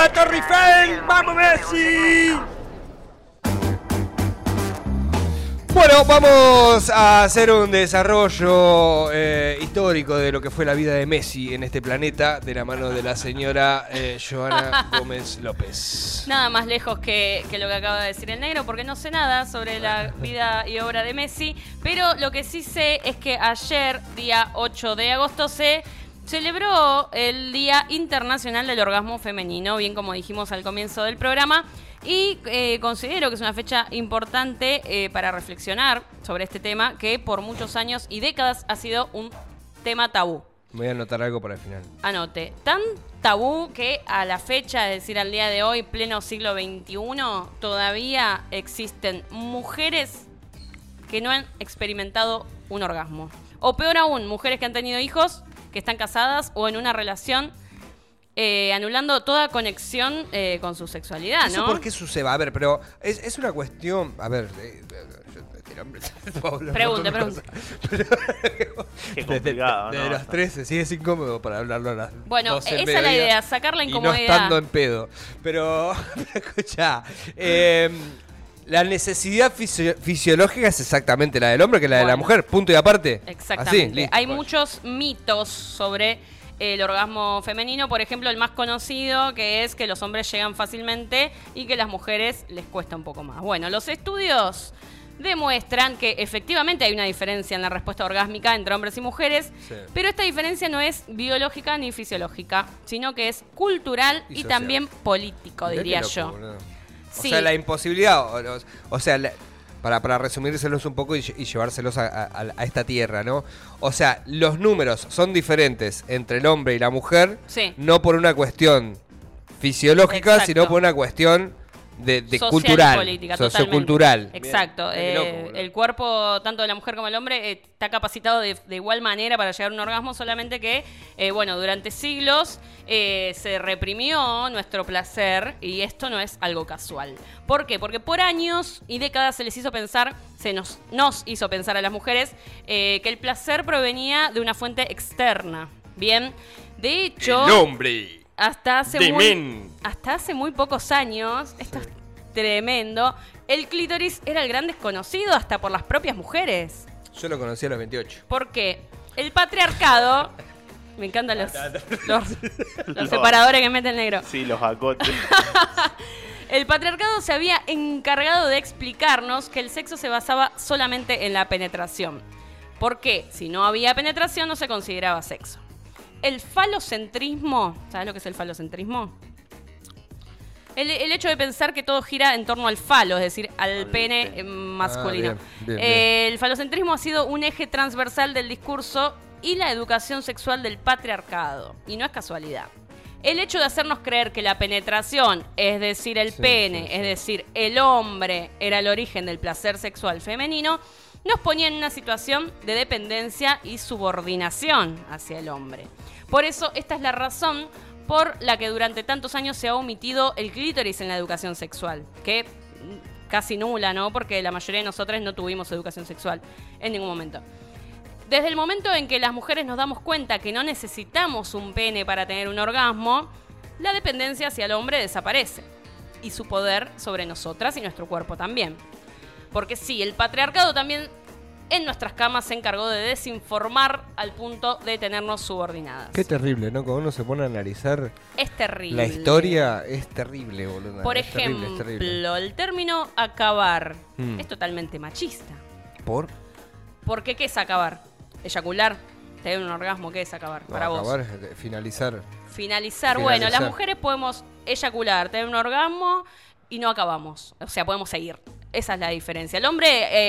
la Torre Eiffel! ¡Vamos, Messi! Bueno, vamos a hacer un desarrollo eh, histórico de lo que fue la vida de Messi en este planeta de la mano de la señora eh, Joana Gómez López. Nada más lejos que, que lo que acaba de decir el negro, porque no sé nada sobre la vida y obra de Messi, pero lo que sí sé es que ayer, día 8 de agosto, se celebró el Día Internacional del Orgasmo Femenino, bien como dijimos al comienzo del programa. Y eh, considero que es una fecha importante eh, para reflexionar sobre este tema que por muchos años y décadas ha sido un tema tabú. Voy a anotar algo para el final. Anote, tan tabú que a la fecha, es decir, al día de hoy, pleno siglo XXI, todavía existen mujeres que no han experimentado un orgasmo. O peor aún, mujeres que han tenido hijos, que están casadas o en una relación eh, anulando toda conexión eh, con su sexualidad, ¿Eso ¿no? por qué sucede? A ver, pero es, es una cuestión. A ver. eh, de pregunte. cosas. Qué Desde- complicado, desde ¿no? los 13, sí, es incómodo para hablarlo a las Bueno, 12 del esa es la idea, sacar la Y no incomodidad. estando en pedo. Pero, escucha, la necesidad fisio- fisiológica es exactamente la del hombre que la de la mujer, punto y aparte. Exactamente. Así. Hay muchos mitos sobre el orgasmo femenino, por ejemplo, el más conocido que es que los hombres llegan fácilmente y que las mujeres les cuesta un poco más. Bueno, los estudios demuestran que efectivamente hay una diferencia en la respuesta orgásmica entre hombres y mujeres, Sí. pero esta diferencia no es biológica ni fisiológica, sino que es cultural Y también político, diría loco, yo. O Sí. sea, la imposibilidad, o, o- o sea, la- para, para resumírselos un poco y, y llevárselos a, a- a esta tierra, ¿no? O sea, los números son diferentes entre el hombre y la mujer, Sí. no por una cuestión fisiológica, Exacto. sino por una cuestión de, de Social y cultural, política, sociocultural. totalmente. Exacto. Loco, Eh, boludo. el cuerpo, tanto de la mujer como del hombre, eh, está capacitado de, de igual manera para llegar a un orgasmo, solamente que, eh, bueno, durante siglos eh, se reprimió nuestro placer y esto no es algo casual. ¿Por qué? Porque por años y décadas se les hizo pensar, se nos, nos hizo pensar a las mujeres, eh, que el placer provenía de una fuente externa. Bien, de hecho hombre. Hasta hace muy, men. hasta hace muy pocos años, esto es tremendo, el clítoris era el gran desconocido hasta por las propias mujeres. Yo lo conocí a los 28. Porque el patriarcado, me encantan los, los, los Los- separadores que mete el negro. Sí, los acotes. El patriarcado se había encargado de explicarnos que el sexo se basaba solamente en la penetración. Porque si no había penetración no se consideraba sexo. El falocentrismo, ¿sabes lo que es el falocentrismo? El, el hecho de pensar que todo gira en torno al falo, es decir, al pene masculino. Ah, bien, bien, El falocentrismo ha sido un eje transversal del discurso y la educación sexual del patriarcado. Y no es casualidad. El hecho de hacernos creer que la penetración, es decir, el Sí, pene, sí, sí. es decir, el hombre, era el origen del placer sexual femenino, nos ponía en una situación de dependencia y subordinación hacia el hombre. Por eso, esta es la razón por la que durante tantos años se ha omitido el clítoris en la educación sexual, que mm, casi nula, ¿no? Porque la mayoría de nosotros no tuvimos educación sexual en ningún momento. Desde el momento en que las mujeres nos damos cuenta que no necesitamos un pene para tener un orgasmo, la dependencia hacia el hombre desaparece. Y su poder sobre nosotras y nuestro cuerpo también. Porque sí, el patriarcado también en nuestras camas se encargó de desinformar al punto de tenernos subordinadas. Qué terrible, ¿no? Cuando uno se pone a analizar es terrible. la historia, es terrible, boludo. Por Es terrible, ejemplo, es terrible. el término acabar Mm. es totalmente machista. ¿Por? Porque ¿qué es acabar? Eyacular. Tener un orgasmo, ¿qué es acabar? No, para vos. acabar es finalizar. Finalizar. Bueno, Finalizar. las mujeres podemos eyacular, tener un orgasmo y no acabamos. O sea, podemos seguir. Esa es la diferencia. El hombre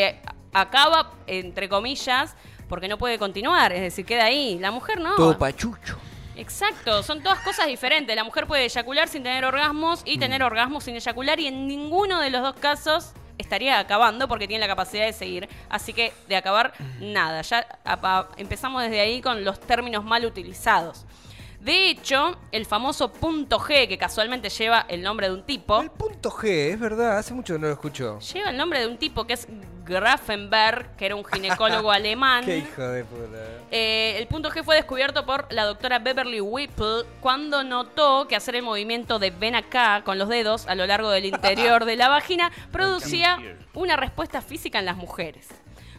eh, acaba, entre comillas, porque no puede continuar. Es decir, queda ahí. La mujer no. Todo pachucho. Exacto, son todas cosas diferentes. La mujer puede eyacular sin tener orgasmos Mm. y tener orgasmos sin eyacular y en ninguno de los dos casos estaría acabando porque tiene la capacidad de seguir. Así que de acabar, Mm. nada. Ya empezamos desde ahí con los términos mal utilizados. De hecho, el famoso punto G, que casualmente lleva el nombre de un tipo, El punto G, es verdad, hace mucho que no lo escucho. lleva el nombre de un tipo que es Grafenberg, que era un ginecólogo alemán. Qué hijo de puta. Eh, el punto G fue descubierto por la doctora Beverly Whipple cuando notó que hacer el movimiento de ven acá con los dedos a lo largo del interior de la vagina producía una respuesta física en las mujeres.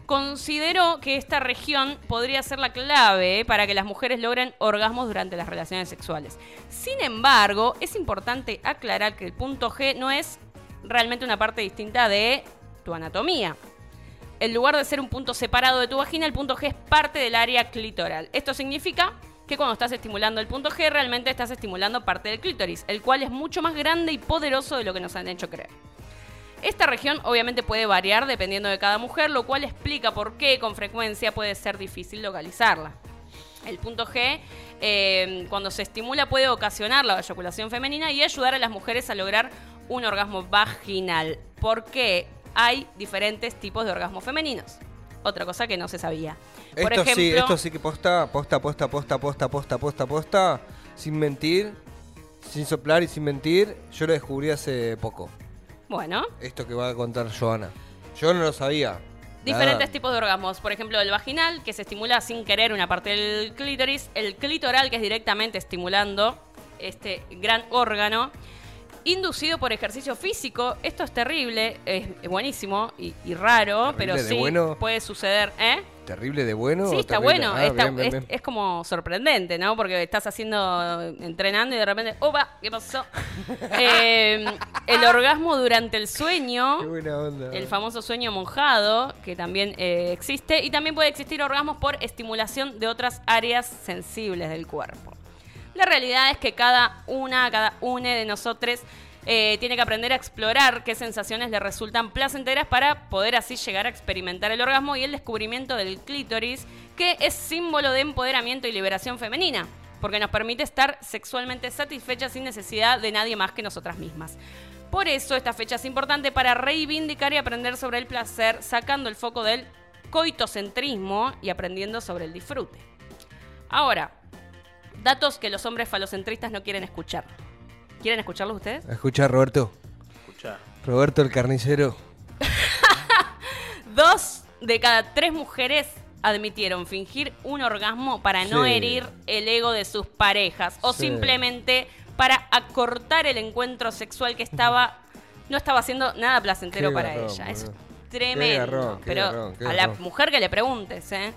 Consideró que esta región podría ser la clave para que las mujeres logren orgasmos durante las relaciones sexuales. Sin embargo, es importante aclarar que el punto G no es realmente una parte distinta de tu anatomía. En lugar de ser un punto separado de tu vagina, el punto G es parte del área clitoral. Esto significa que cuando estás estimulando el punto G, realmente estás estimulando parte del clítoris, el cual es mucho más grande y poderoso de lo que nos han hecho creer. Esta región obviamente puede variar dependiendo de cada mujer, lo cual explica por qué con frecuencia puede ser difícil localizarla. El punto G, eh, cuando se estimula, puede ocasionar la eyaculación femenina y ayudar a las mujeres a lograr un orgasmo vaginal. ¿Por qué? hay diferentes tipos de orgasmos femeninos. Otra cosa que no se sabía. Por esto sí, esto sí que posta, posta, posta, posta, posta, posta, posta, posta, sin mentir, sin soplar y sin mentir, yo lo descubrí hace poco. Bueno. Esto que va a contar Joana. Yo no lo sabía. Diferentes tipos de orgasmos. Por ejemplo, el vaginal, que se estimula sin querer una parte del clítoris. El clitoral, que es directamente estimulando este gran órgano inducido por ejercicio físico. Esto es terrible, es buenísimo y, raro, pero sí puede suceder. ¿eh? ¿Terrible de bueno? Sí, está bueno. Ah, es, como sorprendente, ¿no? Porque estás haciendo, entrenando y de repente, ¡opa! ¿Qué pasó? Eh, el orgasmo durante el sueño. Qué buena onda. El famoso sueño monjado, que también eh, existe. Y también puede existir orgasmos por estimulación de otras áreas sensibles del cuerpo. La realidad es que cada una, cada une de nosotros eh, tiene que aprender a explorar qué sensaciones le resultan placenteras para poder así llegar a experimentar el orgasmo y el descubrimiento del clítoris, que es símbolo de empoderamiento y liberación femenina, porque nos permite estar sexualmente satisfechas sin necesidad de nadie más que nosotras mismas. Por eso esta fecha es importante para reivindicar y aprender sobre el placer, sacando el foco del coitocentrismo y aprendiendo sobre el disfrute. Ahora, Datos que los hombres falocentristas no quieren escuchar. ¿Quieren escucharlos ustedes? Escucha, Roberto. Escucha. Roberto el carnicero. Dos de cada tres mujeres admitieron fingir un orgasmo para no herir el ego de sus parejas o simplemente para acortar el encuentro sexual que estaba no estaba haciendo nada placentero para ella. Es tremendo. Pero a la mujer que le preguntes, ¿eh?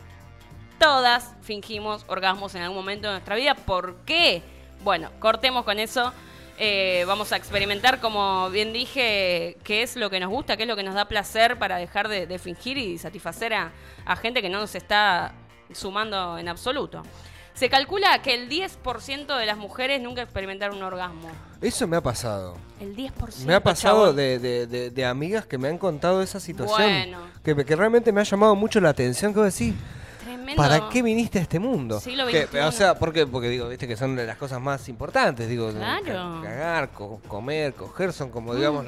todas fingimos orgasmos en algún momento de nuestra vida. ¿Por qué? Bueno, cortemos con eso. Eh, vamos a experimentar, como bien dije, qué es lo que nos gusta, qué es lo que nos da placer para dejar de, fingir y satisfacer a, gente que no nos está sumando en absoluto. Se calcula que el 10% de las mujeres nunca experimentaron un orgasmo. Eso me ha pasado. El 10%. Me ha pasado de, amigas que me han contado esa situación. Bueno. Que, que realmente me ha llamado mucho la atención. Que decir, ¿Para qué viniste a este mundo? o sea, ¿por qué? Porque digo, viste que son las cosas más importantes, digo, cagar, comer, coger, son como mm. digamos,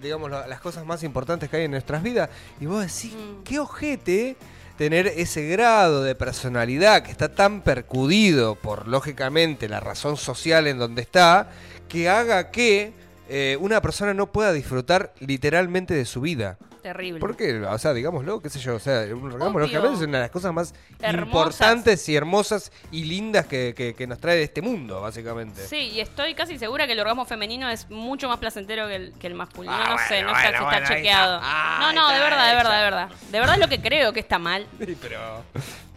digamos las cosas más importantes que hay en nuestras vidas. Y vos decís, mm. qué ojete tener ese grado de personalidad que está tan percudido por, lógicamente, la razón social en donde está, que haga que eh, una persona no pueda disfrutar literalmente de su vida. Terrible. ¿Por qué? O sea, digámoslo, qué sé yo, o sea, un orgasmo lógicamente es una de las cosas más importantes y hermosas y lindas que, nos trae este mundo, básicamente. Sí, y estoy casi segura que el orgasmo femenino es mucho más placentero que el, que el masculino. Ah, no sé, no está, está chequeado. no, no, de verdad, de verdad, de verdad. De verdad es lo que creo que está mal. pero...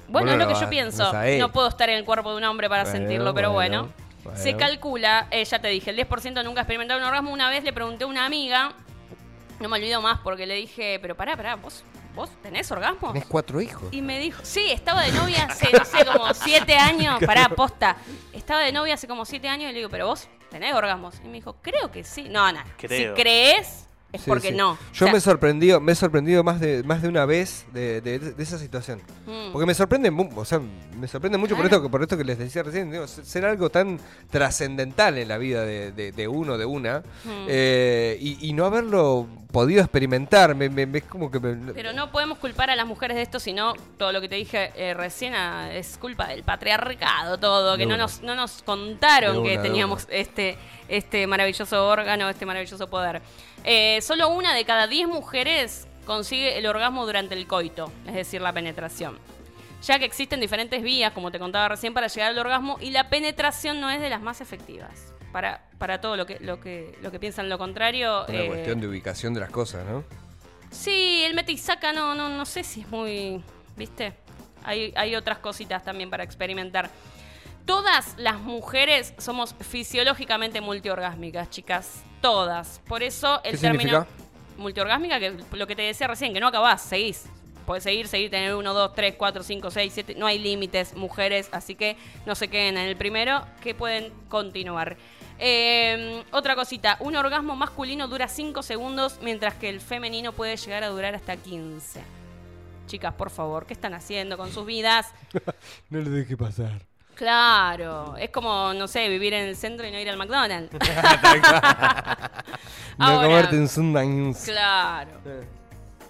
Bueno, es lo que yo pienso. No puedo estar en el cuerpo de un hombre para sentirlo, pero bueno. Se calcula, eh, ya te dije, el 10% nunca ha experimentado un orgasmo. Una vez le pregunté a una amiga no me olvido más porque le dije, pero pará, pará, vos, vos tenés orgasmo. Tenés cuatro hijos. Y me dijo, sí, estaba de novia hace, no sé, como siete años. Pará, posta. Estaba de novia hace como siete años y le digo, pero vos tenés orgasmos. Y me dijo, creo que sí. No, no. Si crees, es porque no. Yo me he sorprendido, me he sorprendido más de más de una vez de, de, esa situación. Mm. Porque me sorprende, o sea, me sorprende mucho por esto por esto que les decía recién, ser algo tan trascendental en la vida de, uno, de una, mm. eh, y, no haberlo podido experimentar, me, es como que Pero no podemos culpar a las mujeres de esto, sino todo lo que te dije eh, recién ah, es culpa del patriarcado, todo, que no nos, no nos contaron que teníamos este, este maravilloso órgano, este maravilloso poder. Eh, solo una de cada diez mujeres consigue el orgasmo durante el coito, es decir, la penetración. Ya que existen diferentes vías, como te contaba recién, para llegar al orgasmo y la penetración no es de las más efectivas. Para, para todo lo que, lo, que, lo que piensan lo contrario. Una eh, cuestión de ubicación de las cosas, ¿no? Sí, el mete y saca no, no, no sé si es muy. ¿Viste? Hay, hay otras cositas también para experimentar. Todas las mujeres somos fisiológicamente multiorgásmicas, chicas. Todas. Por eso el ¿Qué término significa? multiorgásmica, que lo que te decía recién, que no acabás, seguís. Podés seguir, seguir, tener uno, dos, tres, cuatro, cinco, seis, siete. No hay límites, mujeres, así que no se queden en el primero, que pueden continuar. Eh, otra cosita, un orgasmo masculino dura 5 segundos, mientras que el femenino puede llegar a durar hasta 15. Chicas, por favor, ¿qué están haciendo con sus vidas? No le deje pasar. Claro, es como, no sé, vivir en el centro y no ir al McDonald's. No Ahora, comerte un Sundance. Claro.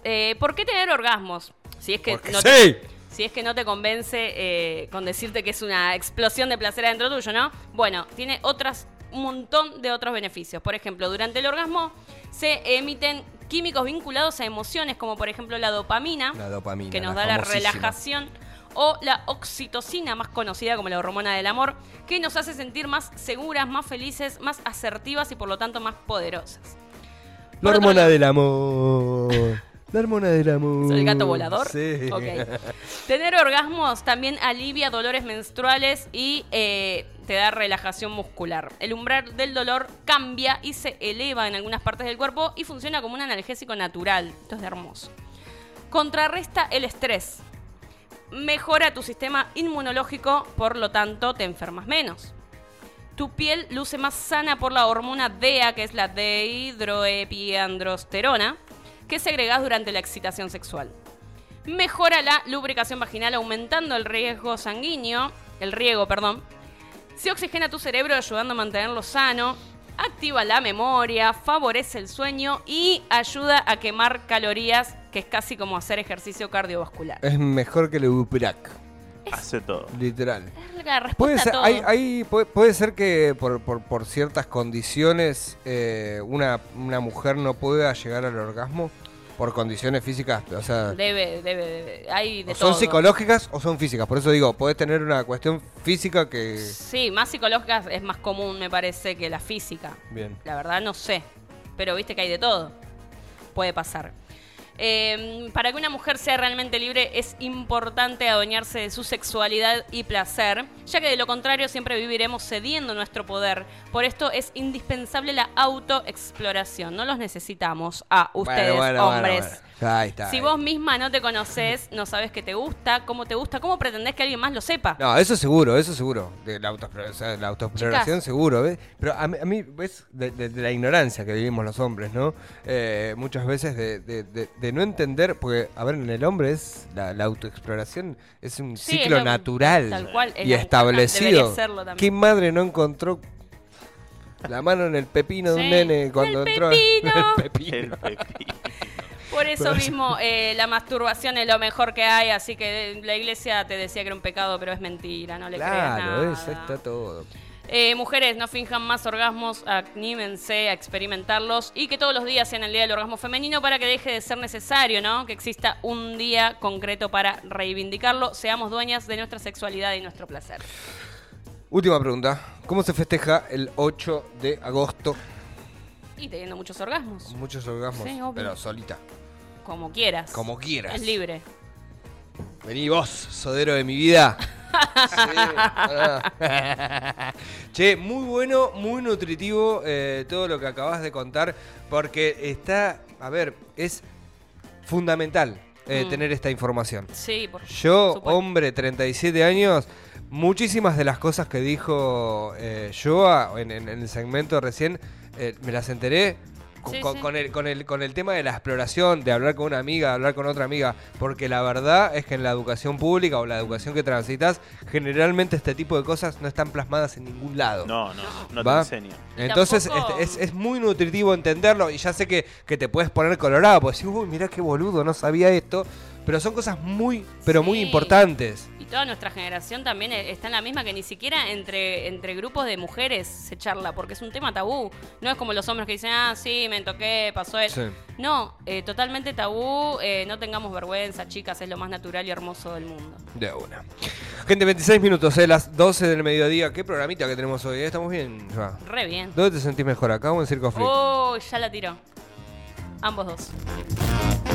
Eh, ¿Por qué tener orgasmos? Si es que Porque no sí. te, si es que no te convence eh, con decirte que es una explosión de placer adentro tuyo, ¿no? Bueno, tiene otras un montón de otros beneficios. Por ejemplo, durante el orgasmo se emiten químicos vinculados a emociones, como por ejemplo la dopamina, La dopamina. que nos la da la relajación, o la oxitocina, más conocida como la hormona del amor, que nos hace sentir más seguras, más felices, más asertivas y por lo tanto más poderosas. La Por hormona del amor. La hormona del amor. ¿Soy el gato volador? Sí. Tener orgasmos también alivia dolores menstruales y eh, te da relajación muscular. El umbral del dolor cambia y se eleva en algunas partes del cuerpo y funciona como un analgésico natural. Esto es hermoso. Contrarresta el estrés. Mejora tu sistema inmunológico, por lo tanto te enfermas menos. Tu piel luce más sana por la hormona DEA, que es la dehidroepiandrosterona, que segregás durante la excitación sexual. Mejora la lubricación vaginal aumentando el riesgo sanguíneo, el riego, perdón. Se oxigena tu cerebro ayudando a mantenerlo sano. Activa la memoria, favorece el sueño y ayuda a quemar calorías, que es casi como hacer ejercicio cardiovascular. Es mejor que el Uprac. Hace todo. Literal. Es la respuesta Puede a ser, todo. hay, hay- puede, puede ser que por, por- por ciertas condiciones eh, una, una mujer no pueda llegar al orgasmo por condiciones físicas, o sea, Debe, debe, debe. Hay de o son psicológicas o son físicas. Por eso digo, podés tener una cuestión física que... Sí, más psicológicas es más común, me parece, que la física. Bien. La verdad no sé. Pero viste que hay de todo. Puede pasar. Eh, para que una mujer sea realmente libre es importante adueñarse de su sexualidad y placer, ya que de lo contrario siempre viviremos cediendo nuestro poder. Por esto es indispensable la autoexploración. No los necesitamos a ustedes, Bueno, bueno, bueno, hombres. bueno. Ahí está. Si ahí. vos misma no te conoces, no sabes qué te gusta, cómo te gusta, ¿cómo pretendés que alguien más lo sepa? No, eso seguro, eso seguro. De la, autoexplora- o sea, la autoexploración seguro, ¿ves? Pero a mí, a mí, ¿ves? De, de- de la ignorancia que vivimos los hombres, ¿no? Eh, muchas veces de, de- de- de no entender, porque, a ver, en el hombre es la, la autoexploración es un Sí, es ciclo lo- natural tal cual, es y establecido. ¿Qué madre no encontró la mano en el pepino de un Sí, nene cuando el entró? pepino. el pepino. El pepino. Por eso mismo eh, la masturbación es lo mejor que hay, así que la iglesia te decía que era un pecado, pero es mentira, no le creas Claro, nada. eso está todo. Eh, mujeres, no finjan más orgasmos, anímense a experimentarlos y que todos los días sean el día del orgasmo femenino para que deje de ser necesario, ¿no? Que exista un día concreto para reivindicarlo. Seamos dueñas de nuestra sexualidad y nuestro placer. Última pregunta. ¿Cómo se festeja el 8 de agosto? Y teniendo muchos orgasmos, Muchos orgasmos, Sí, pero solita. Como quieras. Como quieras. Es libre. Vení vos, sodero de mi vida. Sí, che, muy bueno, muy nutritivo eh, todo lo que acabas de contar, porque está, a ver, es fundamental eh, Mm. tener esta información. Sí, por Yo, supuesto. hombre, 37 años, muchísimas de las cosas que dijo eh, Joa en, en- en el segmento recién, me las enteré con, Sí, con- sí. con el, con, el, con el tema de la exploración, de hablar con una amiga, de hablar con otra amiga, porque la verdad es que en la educación pública o la educación que transitas, generalmente este tipo de cosas no están plasmadas en ningún lado. No, no, no te ¿Va? enseño. Entonces Tampoco- este, es, es muy nutritivo entenderlo y ya sé que, que te puedes poner colorado, porque decís, uy, mirá qué boludo, no sabía esto, pero son cosas muy, pero muy importantes. Toda nuestra generación también eh, está en la misma que ni siquiera entre, entre grupos de mujeres se charla, porque es un tema tabú. No es como los hombres que dicen, ah, sí, me toqué, pasó eso. Sí. No, eh, totalmente tabú, eh, no tengamos vergüenza, chicas, es lo más natural y hermoso del mundo. De una. Gente, 26 minutos, eh, las 12 del mediodía. ¿Qué programita que tenemos hoy? eh? Estamos bien. Re bien. ¿Dónde te sentís mejor? ¿Acá o en Circo Freak? Oh, ya la tiró. Ambos dos.